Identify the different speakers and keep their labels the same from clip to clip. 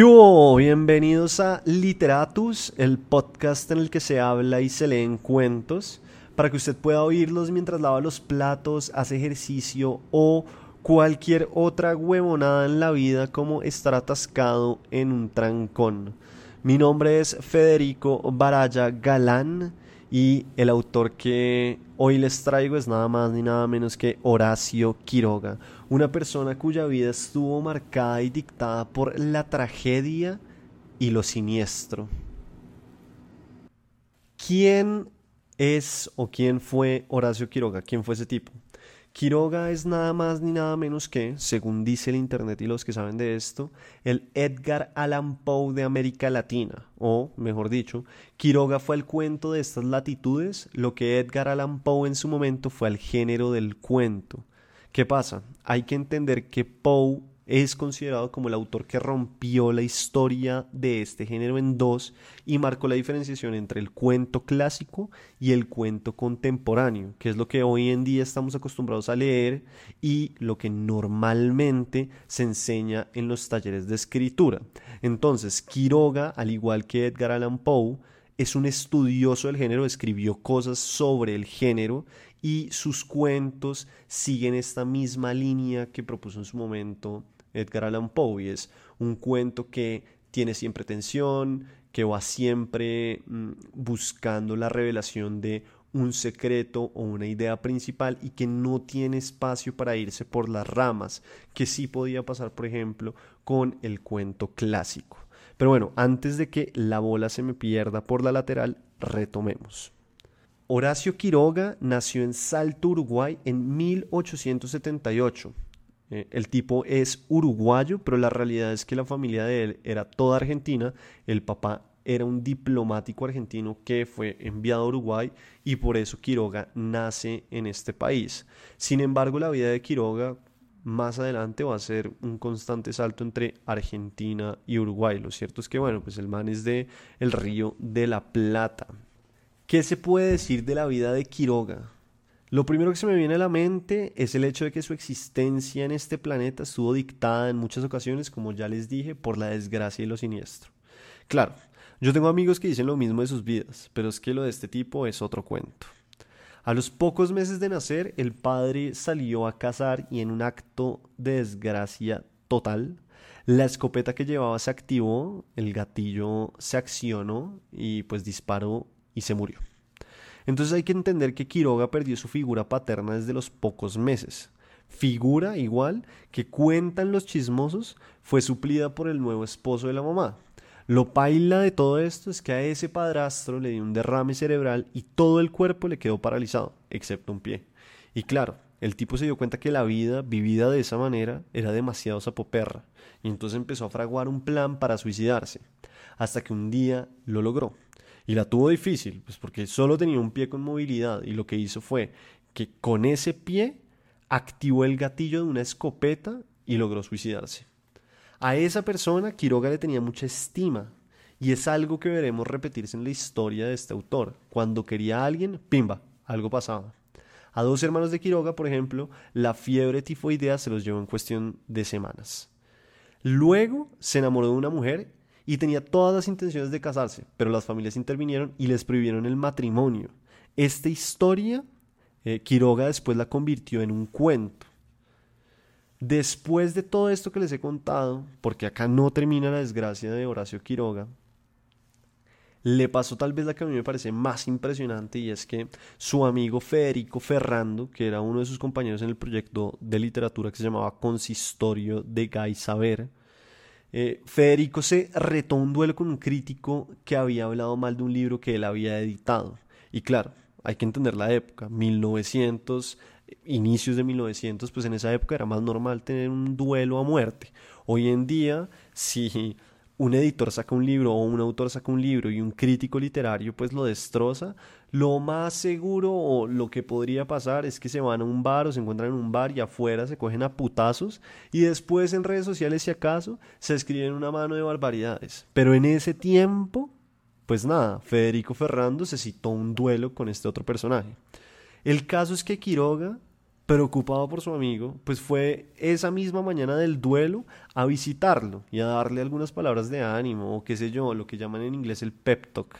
Speaker 1: ¿Qué? Bienvenidos a Literatus, el podcast en el que se habla y se leen cuentos, para que usted pueda oírlos mientras lava los platos, hace ejercicio o cualquier otra huevonada en la vida como estar atascado en un trancón. Mi nombre es Federico Baraya Galán y el autor que hoy les traigo es nada más ni nada menos que Horacio Quiroga, una persona cuya vida estuvo marcada y dictada por la tragedia y lo siniestro. ¿Quién es o quién fue Horacio Quiroga? ¿Quién fue ese tipo? Quiroga es nada más ni nada menos que, según dice el Internet y los que saben de esto, el Edgar Allan Poe de América Latina, o, mejor dicho, Quiroga fue el cuento de estas latitudes, lo que Edgar Allan Poe en su momento fue el género del cuento. ¿Qué pasa? Hay que entender que Poe es considerado como el autor que rompió la historia de este género en dos y marcó la diferenciación entre el cuento clásico y el cuento contemporáneo, que es lo que hoy en día estamos acostumbrados a leer y lo que normalmente se enseña en los talleres de escritura. Entonces, Quiroga, al igual que Edgar Allan Poe, es un estudioso del género, escribió cosas sobre el género y sus cuentos siguen esta misma línea que propuso en su momento Edgar Allan Poe y es un cuento que tiene siempre tensión, que va siempre mm, buscando la revelación de un secreto o una idea principal y que no tiene espacio para irse por las ramas, que sí podía pasar, por ejemplo, con el cuento clásico. Pero bueno, antes de que la bola se me pierda por la lateral, retomemos. Horacio Quiroga nació en Salto, Uruguay, en 1878 eh, el tipo es uruguayo, pero la realidad es que la familia de él era toda argentina. El papá era un diplomático argentino que fue enviado a Uruguay y por eso Quiroga nace en este país. Sin embargo, la vida de Quiroga más adelante va a ser un constante salto entre Argentina y Uruguay. Lo cierto es que, bueno, pues el man es de el río de la Plata. ¿Qué se puede decir de la vida de Quiroga? Lo primero que se me viene a la mente es el hecho de que su existencia en este planeta estuvo dictada en muchas ocasiones, como ya les dije, por la desgracia y lo siniestro. Claro, yo tengo amigos que dicen lo mismo de sus vidas, pero es que lo de este tipo es otro cuento. A los pocos meses de nacer, el padre salió a cazar y en un acto de desgracia total, la escopeta que llevaba se activó, el gatillo se accionó y pues disparó y se murió. Entonces hay que entender que Quiroga perdió su figura paterna desde los pocos meses. Figura igual que cuentan los chismosos fue suplida por el nuevo esposo de la mamá. Lo paila de todo esto es que a ese padrastro le dio un derrame cerebral y todo el cuerpo le quedó paralizado, excepto un pie. Y claro, el tipo se dio cuenta que la vida vivida de esa manera era demasiado sapoperra y entonces empezó a fraguar un plan para suicidarse, hasta que un día lo logró. Y la tuvo difícil, pues porque solo tenía un pie con movilidad y lo que hizo fue que con ese pie activó el gatillo de una escopeta y logró suicidarse. A esa persona Quiroga le tenía mucha estima y es algo que veremos repetirse en la historia de este autor. Cuando quería a alguien, pimba, algo pasaba. A dos hermanos de Quiroga, por ejemplo, la fiebre tifoidea se los llevó en cuestión de semanas. Luego se enamoró de una mujer y tenía todas las intenciones de casarse, pero las familias intervinieron y les prohibieron el matrimonio. Esta historia, eh, Quiroga después la convirtió en un cuento. Después de todo esto que les he contado, porque acá no termina la desgracia de Horacio Quiroga, le pasó tal vez la que a mí me parece más impresionante y es que su amigo Federico Ferrando, que era uno de sus compañeros en el proyecto de literatura que se llamaba Consistorio de Gay Saber, eh, Federico se retó un duelo con un crítico que había hablado mal de un libro que él había editado. Y claro, hay que entender la época, 1900, inicios de 1900, pues en esa época era más normal tener un duelo a muerte. Hoy en día, si un editor saca un libro o un autor saca un libro y un crítico literario pues lo destroza, lo más seguro o lo que podría pasar es que se van a un bar o se encuentran en un bar y afuera se cogen a putazos y después en redes sociales si acaso se escriben una mano de barbaridades. Pero en ese tiempo, pues nada, Federico Ferrando se citó un duelo con este otro personaje. El caso es que Quiroga preocupado por su amigo, pues fue esa misma mañana del duelo a visitarlo y a darle algunas palabras de ánimo o qué sé yo, lo que llaman en inglés el pep talk.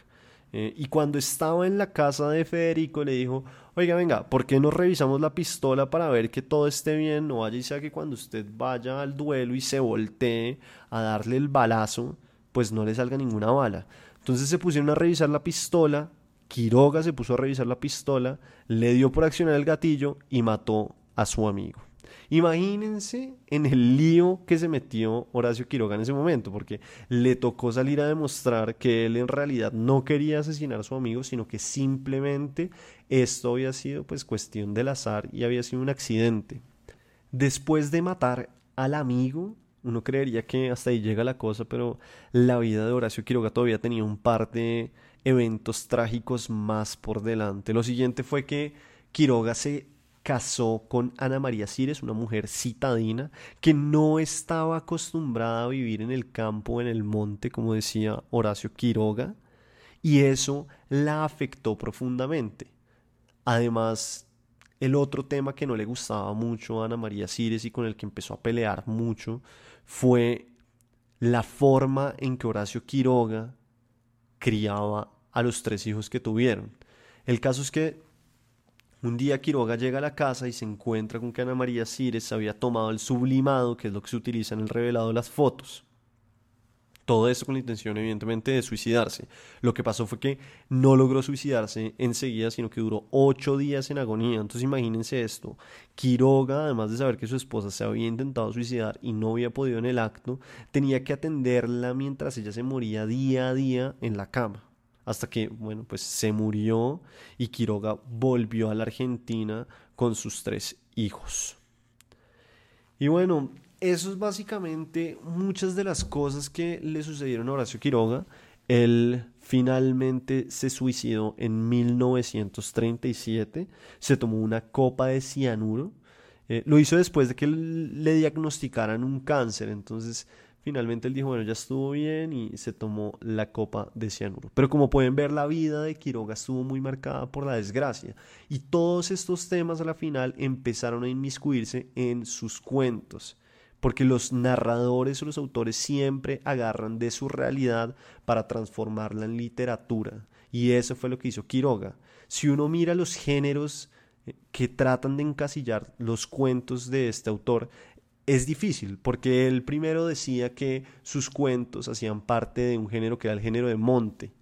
Speaker 1: Eh, y cuando estaba en la casa de Federico le dijo, oiga, venga, ¿por qué no revisamos la pistola para ver que todo esté bien? No vaya y sea que cuando usted vaya al duelo y se voltee a darle el balazo, pues no le salga ninguna bala. Entonces se pusieron a revisar la pistola, Quiroga se puso a revisar la pistola, le dio por accionar el gatillo y mató a su amigo. Imagínense en el lío que se metió Horacio Quiroga en ese momento, porque le tocó salir a demostrar que él en realidad no quería asesinar a su amigo, sino que simplemente esto había sido pues cuestión del azar y había sido un accidente. Después de matar al amigo, uno creería que hasta ahí llega la cosa, pero la vida de Horacio Quiroga todavía tenía un par de eventos trágicos más por delante. Lo siguiente fue que Quiroga se casó con Ana María Cires, una mujer citadina que no estaba acostumbrada a vivir en el campo, en el monte, como decía Horacio Quiroga, y eso la afectó profundamente. Además, el otro tema que no le gustaba mucho a Ana María Cires y con el que empezó a pelear mucho fue la forma en que Horacio Quiroga criaba a los tres hijos que tuvieron. El caso es que un día Quiroga llega a la casa y se encuentra con que Ana María Cires había tomado el sublimado, que es lo que se utiliza en el revelado de las fotos. Todo eso con la intención, evidentemente, de suicidarse. Lo que pasó fue que no logró suicidarse enseguida, sino que duró ocho días en agonía. Entonces imagínense esto. Quiroga, además de saber que su esposa se había intentado suicidar y no había podido en el acto, tenía que atenderla mientras ella se moría día a día en la cama. Hasta que, bueno, pues se murió y Quiroga volvió a la Argentina con sus tres hijos. Y bueno, eso es básicamente muchas de las cosas que le sucedieron a Horacio Quiroga. Él finalmente se suicidó en 1937, se tomó una copa de cianuro. Eh, lo hizo después de que le diagnosticaran un cáncer, entonces finalmente él dijo, bueno, ya estuvo bien y se tomó la copa de cianuro. Pero como pueden ver, la vida de Quiroga estuvo muy marcada por la desgracia y todos estos temas a la final empezaron a inmiscuirse en sus cuentos porque los narradores o los autores siempre agarran de su realidad para transformarla en literatura. Y eso fue lo que hizo Quiroga. Si uno mira los géneros eh, que tratan de encasillar los cuentos de este autor, es difícil, porque él primero decía que sus cuentos hacían parte de un género que era el género de monte,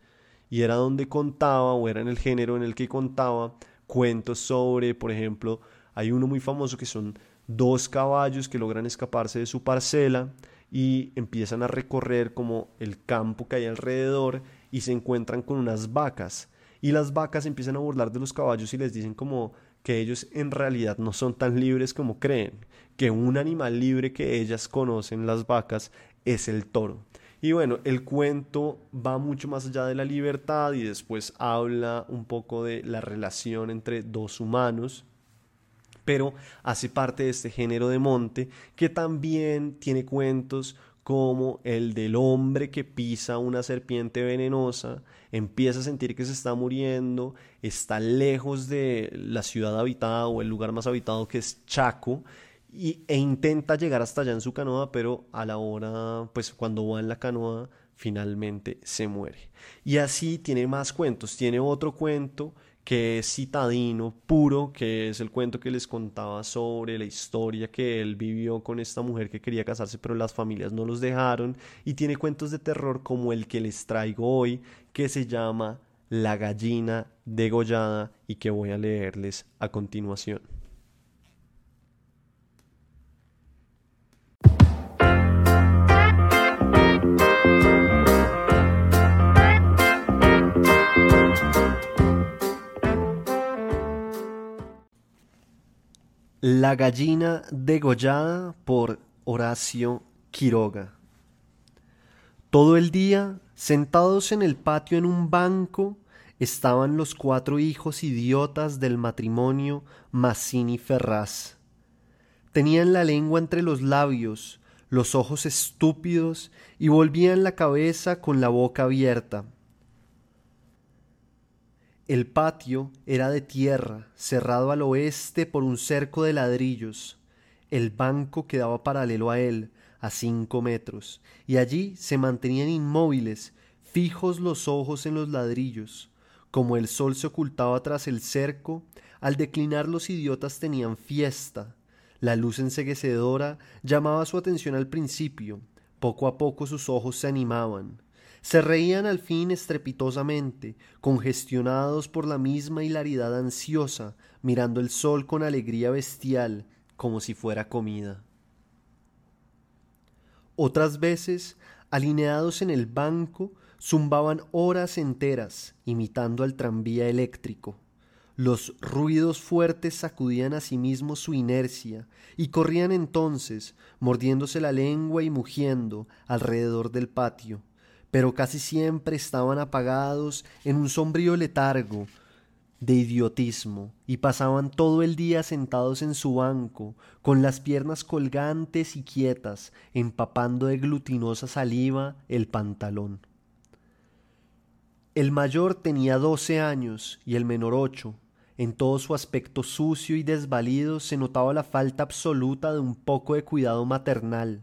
Speaker 1: y era donde contaba, o era en el género en el que contaba, cuentos sobre, por ejemplo, hay uno muy famoso que son dos caballos que logran escaparse de su parcela y empiezan a recorrer como el campo que hay alrededor y se encuentran con unas vacas y las vacas empiezan a burlar de los caballos y les dicen como que ellos en realidad no son tan libres como creen, que un animal libre que ellas conocen, las vacas, es el toro. Y bueno, el cuento va mucho más allá de la libertad y después habla un poco de la relación entre dos humanos pero hace parte de este género de monte que también tiene cuentos como el del hombre que pisa una serpiente venenosa, empieza a sentir que se está muriendo, está lejos de la ciudad habitada o el lugar más habitado que es Chaco, y, e intenta llegar hasta allá en su canoa, pero a la hora, pues cuando va en la canoa, finalmente se muere. Y así tiene más cuentos, tiene otro cuento que es citadino puro, que es el cuento que les contaba sobre la historia que él vivió con esta mujer que quería casarse pero las familias no los dejaron y tiene cuentos de terror como el que les traigo hoy que se llama La gallina degollada y que voy a leerles a continuación. La gallina degollada por Horacio Quiroga. Todo el día, sentados en el patio en un banco, estaban los cuatro hijos idiotas del matrimonio Mazzini Ferraz. Tenían la lengua entre los labios, los ojos estúpidos y volvían la cabeza con la boca abierta. El patio era de tierra, cerrado al oeste por un cerco de ladrillos. El banco quedaba paralelo a él, a cinco metros, y allí se mantenían inmóviles, fijos los ojos en los ladrillos. Como el sol se ocultaba tras el cerco, al declinar los idiotas tenían fiesta. La luz enseguecedora llamaba su atención al principio, poco a poco sus ojos se animaban. Se reían al fin estrepitosamente, congestionados por la misma hilaridad ansiosa, mirando el sol con alegría bestial, como si fuera comida. Otras veces, alineados en el banco, zumbaban horas enteras, imitando al tranvía eléctrico. Los ruidos fuertes sacudían a sí mismos su inercia y corrían entonces, mordiéndose la lengua y mugiendo alrededor del patio, pero casi siempre estaban apagados en un sombrío letargo de idiotismo y pasaban todo el día sentados en su banco, con las piernas colgantes y quietas, empapando de glutinosa saliva el pantalón. El mayor tenía doce años y el menor ocho. En todo su aspecto sucio y desvalido se notaba la falta absoluta de un poco de cuidado maternal.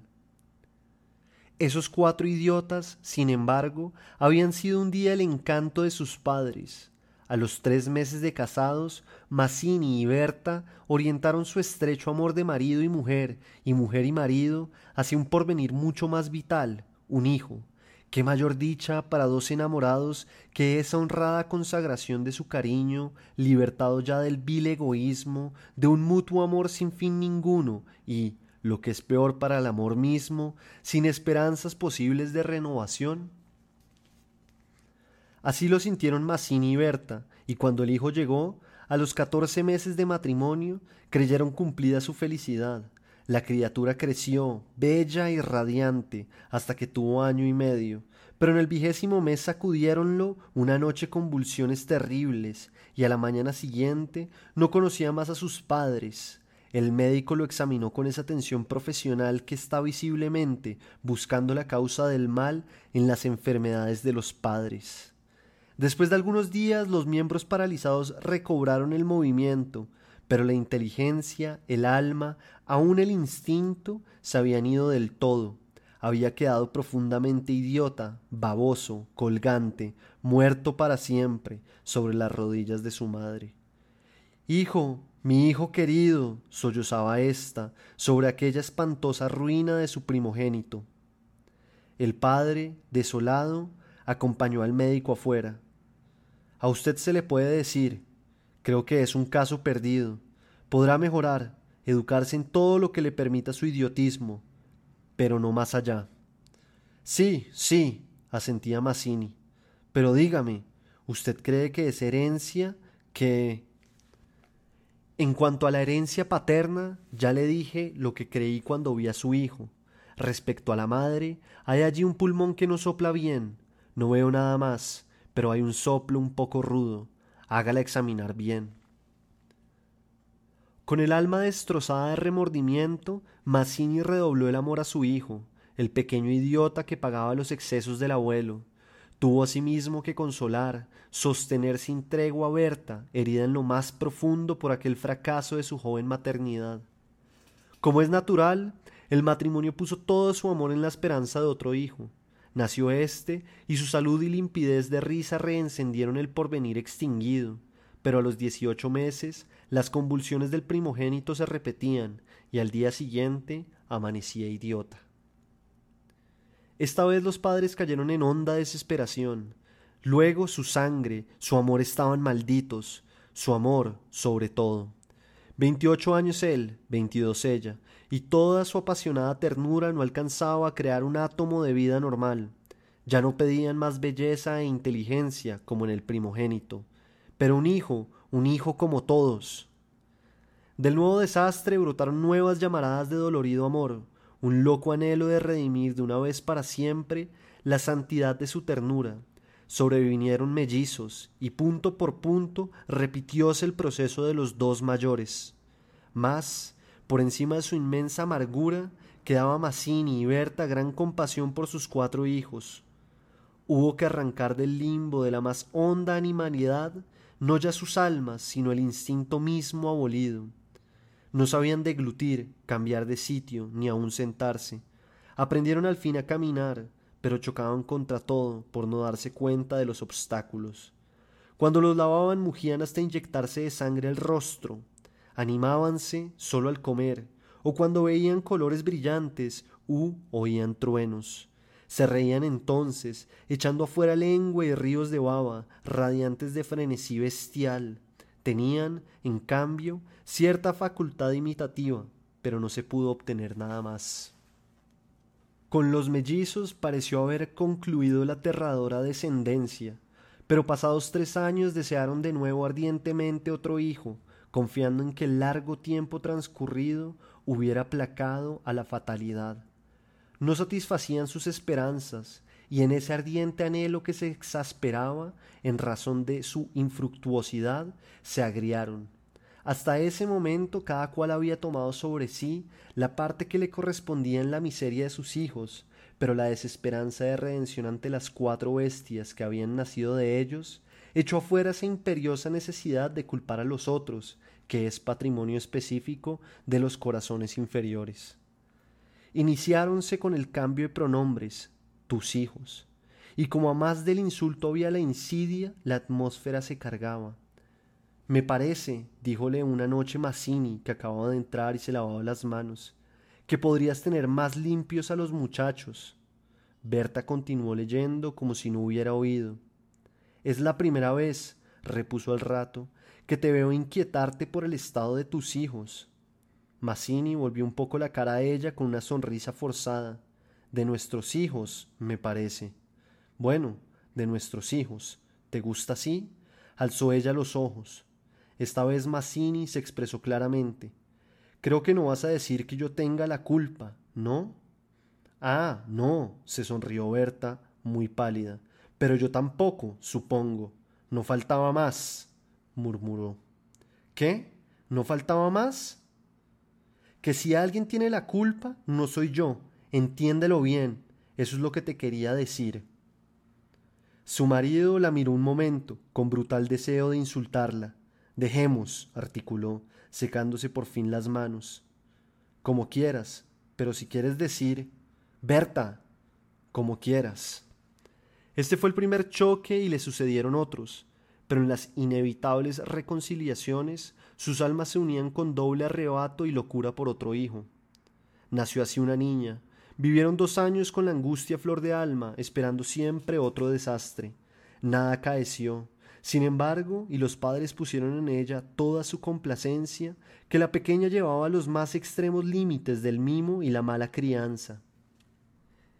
Speaker 1: Esos cuatro idiotas, sin embargo, habían sido un día el encanto de sus padres. A los tres meses de casados, Mazzini y Berta orientaron su estrecho amor de marido y mujer, y mujer y marido, hacia un porvenir mucho más vital, un hijo. Qué mayor dicha para dos enamorados que esa honrada consagración de su cariño, libertado ya del vil egoísmo, de un mutuo amor sin fin ninguno y, lo que es peor para el amor mismo, sin esperanzas posibles de renovación? Así lo sintieron Mazzini y Berta, y cuando el hijo llegó, a los catorce meses de matrimonio, creyeron cumplida su felicidad. La criatura creció, bella y radiante, hasta que tuvo año y medio, pero en el vigésimo mes sacudiéronlo una noche convulsiones terribles, y a la mañana siguiente no conocía más a sus padres. El médico lo examinó con esa atención profesional que está visiblemente buscando la causa del mal en las enfermedades de los padres. Después de algunos días los miembros paralizados recobraron el movimiento, pero la inteligencia, el alma, aun el instinto se habían ido del todo. Había quedado profundamente idiota, baboso, colgante, muerto para siempre sobre las rodillas de su madre. Hijo, mi hijo querido, sollozaba ésta sobre aquella espantosa ruina de su primogénito. El padre, desolado, acompañó al médico afuera. A usted se le puede decir, creo que es un caso perdido. Podrá mejorar, educarse en todo lo que le permita su idiotismo, pero no más allá. Sí, sí, asentía Mazzini. Pero dígame, ¿usted cree que es herencia que en cuanto a la herencia paterna, ya le dije lo que creí cuando vi a su hijo. Respecto a la madre, hay allí un pulmón que no sopla bien. No veo nada más, pero hay un soplo un poco rudo. Hágala examinar bien. Con el alma destrozada de remordimiento, Mazzini redobló el amor a su hijo, el pequeño idiota que pagaba los excesos del abuelo. Tuvo asimismo que consolar, sostener sin tregua a Berta, herida en lo más profundo por aquel fracaso de su joven maternidad. Como es natural, el matrimonio puso todo su amor en la esperanza de otro hijo. Nació éste, y su salud y limpidez de risa reencendieron el porvenir extinguido. Pero a los dieciocho meses las convulsiones del primogénito se repetían, y al día siguiente amanecía idiota. Esta vez los padres cayeron en honda desesperación. Luego su sangre, su amor estaban malditos, su amor sobre todo. Veintiocho años él, veintidós ella, y toda su apasionada ternura no alcanzaba a crear un átomo de vida normal. Ya no pedían más belleza e inteligencia como en el primogénito, pero un hijo, un hijo como todos. Del nuevo desastre brotaron nuevas llamaradas de dolorido amor, un loco anhelo de redimir de una vez para siempre la santidad de su ternura. Sobrevinieron mellizos y punto por punto repitióse el proceso de los dos mayores. Mas, por encima de su inmensa amargura, quedaba Mazzini y Berta gran compasión por sus cuatro hijos. Hubo que arrancar del limbo de la más honda animalidad no ya sus almas, sino el instinto mismo abolido. No sabían deglutir, cambiar de sitio, ni aun sentarse. Aprendieron al fin a caminar, pero chocaban contra todo por no darse cuenta de los obstáculos. Cuando los lavaban mugían hasta inyectarse de sangre el rostro, animábanse solo al comer, o cuando veían colores brillantes u oían truenos. Se reían entonces, echando afuera lengua y ríos de baba, radiantes de frenesí bestial. Tenían, en cambio, cierta facultad imitativa, pero no se pudo obtener nada más. Con los mellizos pareció haber concluido la aterradora descendencia, pero pasados tres años desearon de nuevo ardientemente otro hijo, confiando en que el largo tiempo transcurrido hubiera aplacado a la fatalidad. No satisfacían sus esperanzas, y en ese ardiente anhelo que se exasperaba en razón de su infructuosidad, se agriaron, hasta ese momento cada cual había tomado sobre sí la parte que le correspondía en la miseria de sus hijos, pero la desesperanza de redención ante las cuatro bestias que habían nacido de ellos echó afuera esa imperiosa necesidad de culpar a los otros, que es patrimonio específico de los corazones inferiores. Iniciáronse con el cambio de pronombres, tus hijos, y como a más del insulto había la insidia, la atmósfera se cargaba. Me parece, díjole una noche Mazzini, que acababa de entrar y se lavaba las manos, que podrías tener más limpios a los muchachos. Berta continuó leyendo como si no hubiera oído. Es la primera vez, repuso al rato, que te veo inquietarte por el estado de tus hijos. Mazzini volvió un poco la cara a ella con una sonrisa forzada. De nuestros hijos, me parece. Bueno, de nuestros hijos. ¿Te gusta así? Alzó ella los ojos. Esta vez Mazzini se expresó claramente. Creo que no vas a decir que yo tenga la culpa, ¿no? Ah, no, se sonrió Berta, muy pálida. Pero yo tampoco, supongo. No faltaba más, murmuró. ¿Qué? ¿No faltaba más? Que si alguien tiene la culpa, no soy yo. Entiéndelo bien. Eso es lo que te quería decir. Su marido la miró un momento, con brutal deseo de insultarla, Dejemos, articuló, secándose por fin las manos. Como quieras, pero si quieres decir, Berta, como quieras. Este fue el primer choque y le sucedieron otros, pero en las inevitables reconciliaciones sus almas se unían con doble arrebato y locura por otro hijo. Nació así una niña, vivieron dos años con la angustia flor de alma, esperando siempre otro desastre. Nada acaeció, sin embargo, y los padres pusieron en ella toda su complacencia, que la pequeña llevaba a los más extremos límites del mimo y la mala crianza.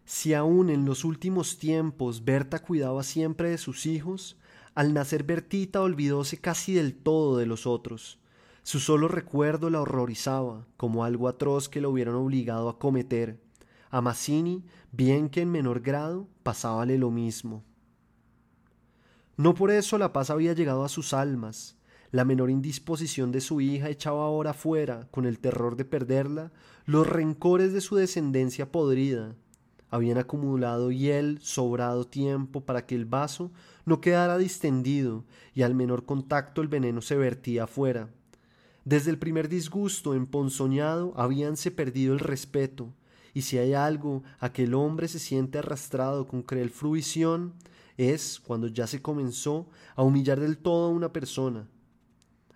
Speaker 1: Si aún en los últimos tiempos Berta cuidaba siempre de sus hijos, al nacer Bertita olvidóse casi del todo de los otros. Su solo recuerdo la horrorizaba, como algo atroz que lo hubieran obligado a cometer. A Mazzini, bien que en menor grado, pasábale lo mismo. No por eso la paz había llegado a sus almas. La menor indisposición de su hija echaba ahora fuera, con el terror de perderla, los rencores de su descendencia podrida. Habían acumulado y él sobrado tiempo para que el vaso no quedara distendido y al menor contacto el veneno se vertía afuera. Desde el primer disgusto emponzoñado habíanse perdido el respeto, y si hay algo a que el hombre se siente arrastrado con cruel fruición, es cuando ya se comenzó a humillar del todo a una persona.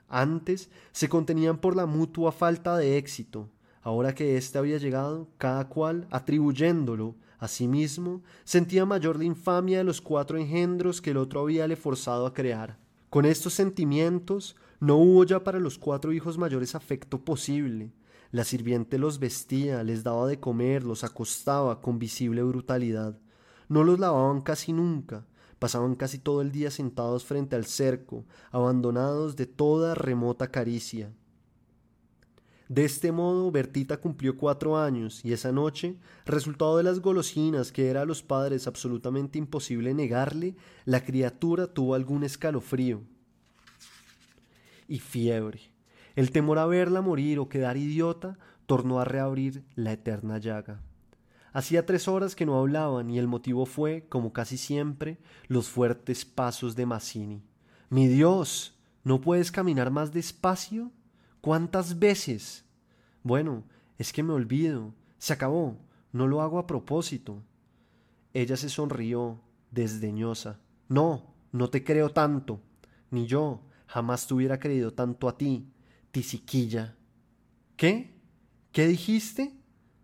Speaker 1: Antes se contenían por la mutua falta de éxito, ahora que éste había llegado, cada cual, atribuyéndolo a sí mismo, sentía mayor la infamia de los cuatro engendros que el otro había le forzado a crear. Con estos sentimientos no hubo ya para los cuatro hijos mayores afecto posible. La sirviente los vestía, les daba de comer, los acostaba con visible brutalidad. No los lavaban casi nunca, pasaban casi todo el día sentados frente al cerco, abandonados de toda remota caricia. De este modo, Bertita cumplió cuatro años y esa noche, resultado de las golosinas que era a los padres absolutamente imposible negarle, la criatura tuvo algún escalofrío y fiebre. El temor a verla morir o quedar idiota tornó a reabrir la eterna llaga. Hacía tres horas que no hablaban y el motivo fue, como casi siempre, los fuertes pasos de Mazzini. Mi Dios. ¿No puedes caminar más despacio? ¿Cuántas veces? Bueno, es que me olvido. Se acabó. No lo hago a propósito. Ella se sonrió, desdeñosa. No, no te creo tanto. Ni yo. Jamás te hubiera creído tanto a ti, tisiquilla. ¿Qué? ¿Qué dijiste?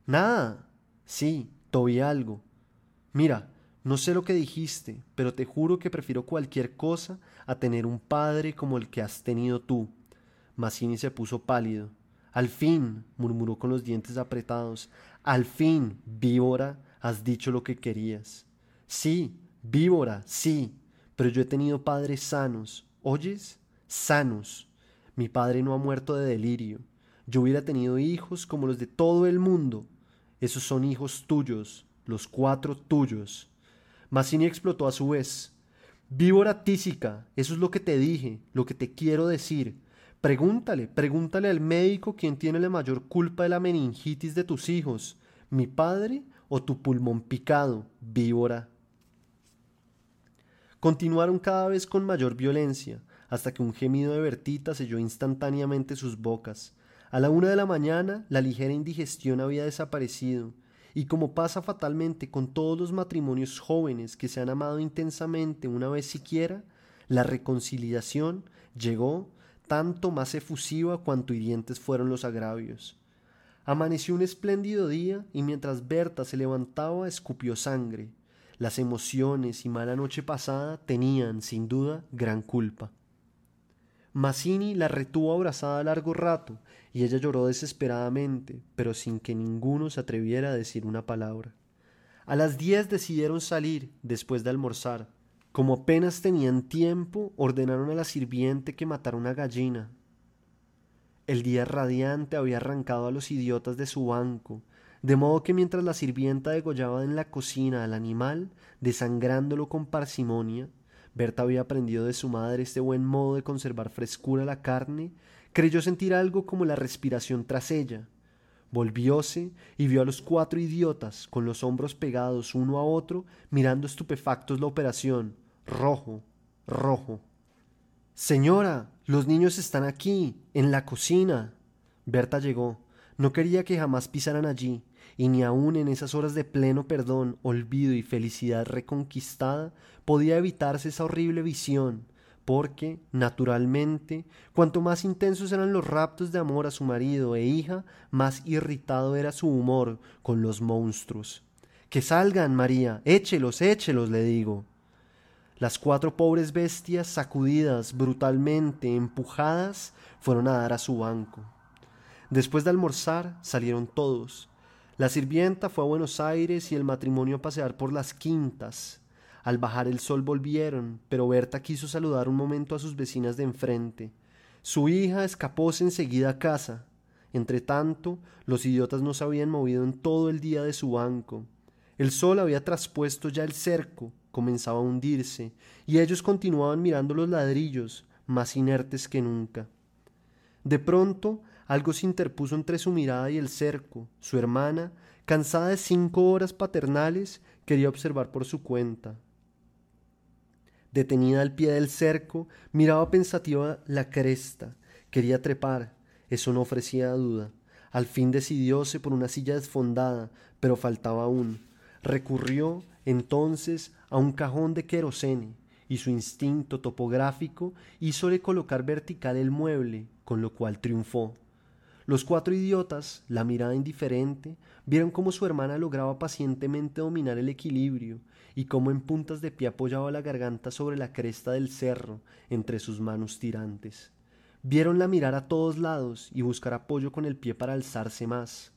Speaker 1: Nada. Sí, te algo. Mira, no sé lo que dijiste, pero te juro que prefiero cualquier cosa a tener un padre como el que has tenido tú. Mazzini se puso pálido. Al fin, murmuró con los dientes apretados, al fin, víbora, has dicho lo que querías. Sí, víbora, sí, pero yo he tenido padres sanos, ¿oyes? Sanos. Mi padre no ha muerto de delirio. Yo hubiera tenido hijos como los de todo el mundo. Esos son hijos tuyos, los cuatro tuyos. Mazzini explotó a su vez. Víbora tísica, eso es lo que te dije, lo que te quiero decir. Pregúntale, pregúntale al médico quién tiene la mayor culpa de la meningitis de tus hijos, mi padre o tu pulmón picado, víbora. Continuaron cada vez con mayor violencia, hasta que un gemido de Bertita selló instantáneamente sus bocas. A la una de la mañana la ligera indigestión había desaparecido, y como pasa fatalmente con todos los matrimonios jóvenes que se han amado intensamente una vez siquiera, la reconciliación llegó tanto más efusiva cuanto hirientes fueron los agravios. Amaneció un espléndido día y mientras Berta se levantaba escupió sangre. Las emociones y mala noche pasada tenían, sin duda, gran culpa. Mazzini la retuvo abrazada largo rato y ella lloró desesperadamente, pero sin que ninguno se atreviera a decir una palabra. A las diez decidieron salir después de almorzar. Como apenas tenían tiempo, ordenaron a la sirviente que matara una gallina. El día radiante había arrancado a los idiotas de su banco, de modo que mientras la sirvienta degollaba en la cocina al animal, desangrándolo con parsimonia, Berta había aprendido de su madre este buen modo de conservar frescura la carne, creyó sentir algo como la respiración tras ella. Volvióse y vio a los cuatro idiotas, con los hombros pegados uno a otro, mirando estupefactos la operación. Rojo, rojo. Señora, los niños están aquí, en la cocina. Berta llegó. No quería que jamás pisaran allí, y ni aun en esas horas de pleno perdón, olvido y felicidad reconquistada podía evitarse esa horrible visión, porque, naturalmente, cuanto más intensos eran los raptos de amor a su marido e hija, más irritado era su humor con los monstruos. Que salgan, María, échelos, échelos, le digo. Las cuatro pobres bestias, sacudidas brutalmente, empujadas, fueron a dar a su banco. Después de almorzar, salieron todos, la sirvienta fue a Buenos Aires y el matrimonio a pasear por las quintas. Al bajar el sol volvieron, pero Berta quiso saludar un momento a sus vecinas de enfrente. Su hija escapóse enseguida a casa. Entretanto, los idiotas no se habían movido en todo el día de su banco. El sol había traspuesto ya el cerco, comenzaba a hundirse, y ellos continuaban mirando los ladrillos, más inertes que nunca. De pronto algo se interpuso entre su mirada y el cerco. Su hermana, cansada de cinco horas paternales, quería observar por su cuenta. Detenida al pie del cerco, miraba pensativa la cresta. Quería trepar. Eso no ofrecía duda. Al fin decidióse por una silla desfondada, pero faltaba aún. Recurrió entonces a un cajón de querosene, y su instinto topográfico hízole colocar vertical el mueble, con lo cual triunfó. Los cuatro idiotas, la mirada indiferente, vieron cómo su hermana lograba pacientemente dominar el equilibrio y cómo en puntas de pie apoyaba la garganta sobre la cresta del cerro entre sus manos tirantes. Vieronla mirar a todos lados y buscar apoyo con el pie para alzarse más.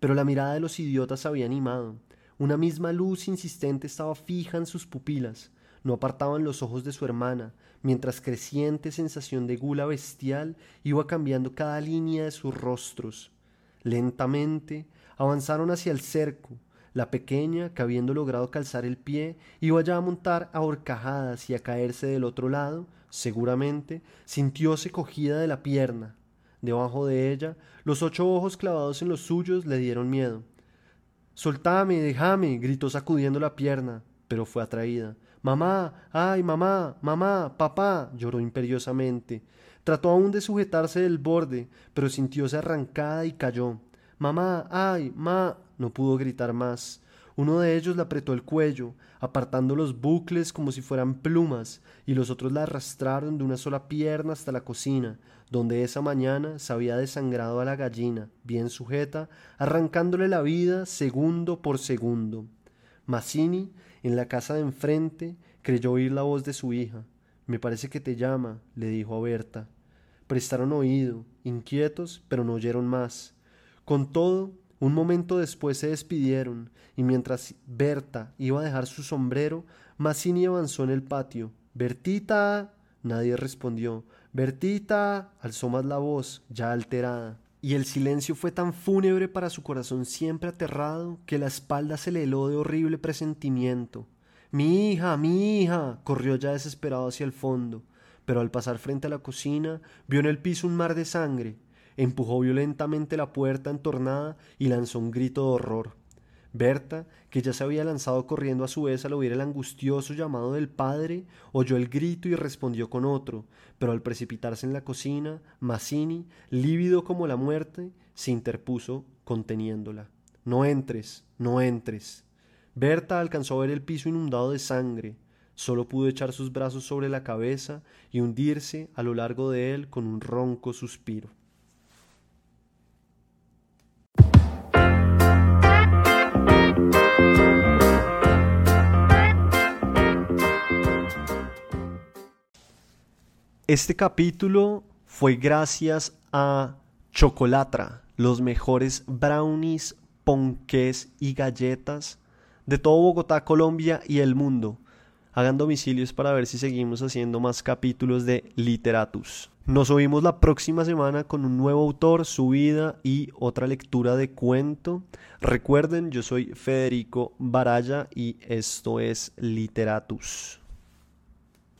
Speaker 1: Pero la mirada de los idiotas había animado. Una misma luz insistente estaba fija en sus pupilas, no apartaban los ojos de su hermana, mientras creciente sensación de gula bestial iba cambiando cada línea de sus rostros. Lentamente avanzaron hacia el cerco. La pequeña, que habiendo logrado calzar el pie, iba ya a montar a horcajadas y a caerse del otro lado, seguramente, sintióse cogida de la pierna. Debajo de ella, los ocho ojos clavados en los suyos le dieron miedo. Soltame, déjame, gritó sacudiendo la pierna pero fue atraída. Mamá, ay, mamá, mamá, papá, lloró imperiosamente. Trató aún de sujetarse del borde, pero sintióse arrancada y cayó. Mamá, ay, ma. no pudo gritar más. Uno de ellos le apretó el cuello, apartando los bucles como si fueran plumas, y los otros la arrastraron de una sola pierna hasta la cocina, donde esa mañana se había desangrado a la gallina, bien sujeta, arrancándole la vida segundo por segundo. Mazzini, en la casa de enfrente, creyó oír la voz de su hija. Me parece que te llama, le dijo a Berta. Prestaron oído, inquietos, pero no oyeron más. Con todo, un momento después se despidieron, y mientras Berta iba a dejar su sombrero, Mazzini avanzó en el patio. Bertita. Nadie respondió. Bertita. alzó más la voz, ya alterada. Y el silencio fue tan fúnebre para su corazón siempre aterrado que la espalda se le heló de horrible presentimiento. Mi hija, mi hija. corrió ya desesperado hacia el fondo, pero al pasar frente a la cocina vio en el piso un mar de sangre empujó violentamente la puerta entornada y lanzó un grito de horror. Berta, que ya se había lanzado corriendo a su vez al oír el angustioso llamado del padre, oyó el grito y respondió con otro, pero al precipitarse en la cocina, Mazzini, lívido como la muerte, se interpuso conteniéndola. No entres, no entres. Berta alcanzó a ver el piso inundado de sangre, solo pudo echar sus brazos sobre la cabeza y hundirse a lo largo de él con un ronco suspiro. Este capítulo fue gracias a Chocolatra, los mejores brownies, ponqués y galletas de todo Bogotá, Colombia y el mundo. Hagan domicilios para ver si seguimos haciendo más capítulos de Literatus. Nos oímos la próxima semana con un nuevo autor, su vida y otra lectura de cuento. Recuerden, yo soy Federico Baraya y esto es Literatus.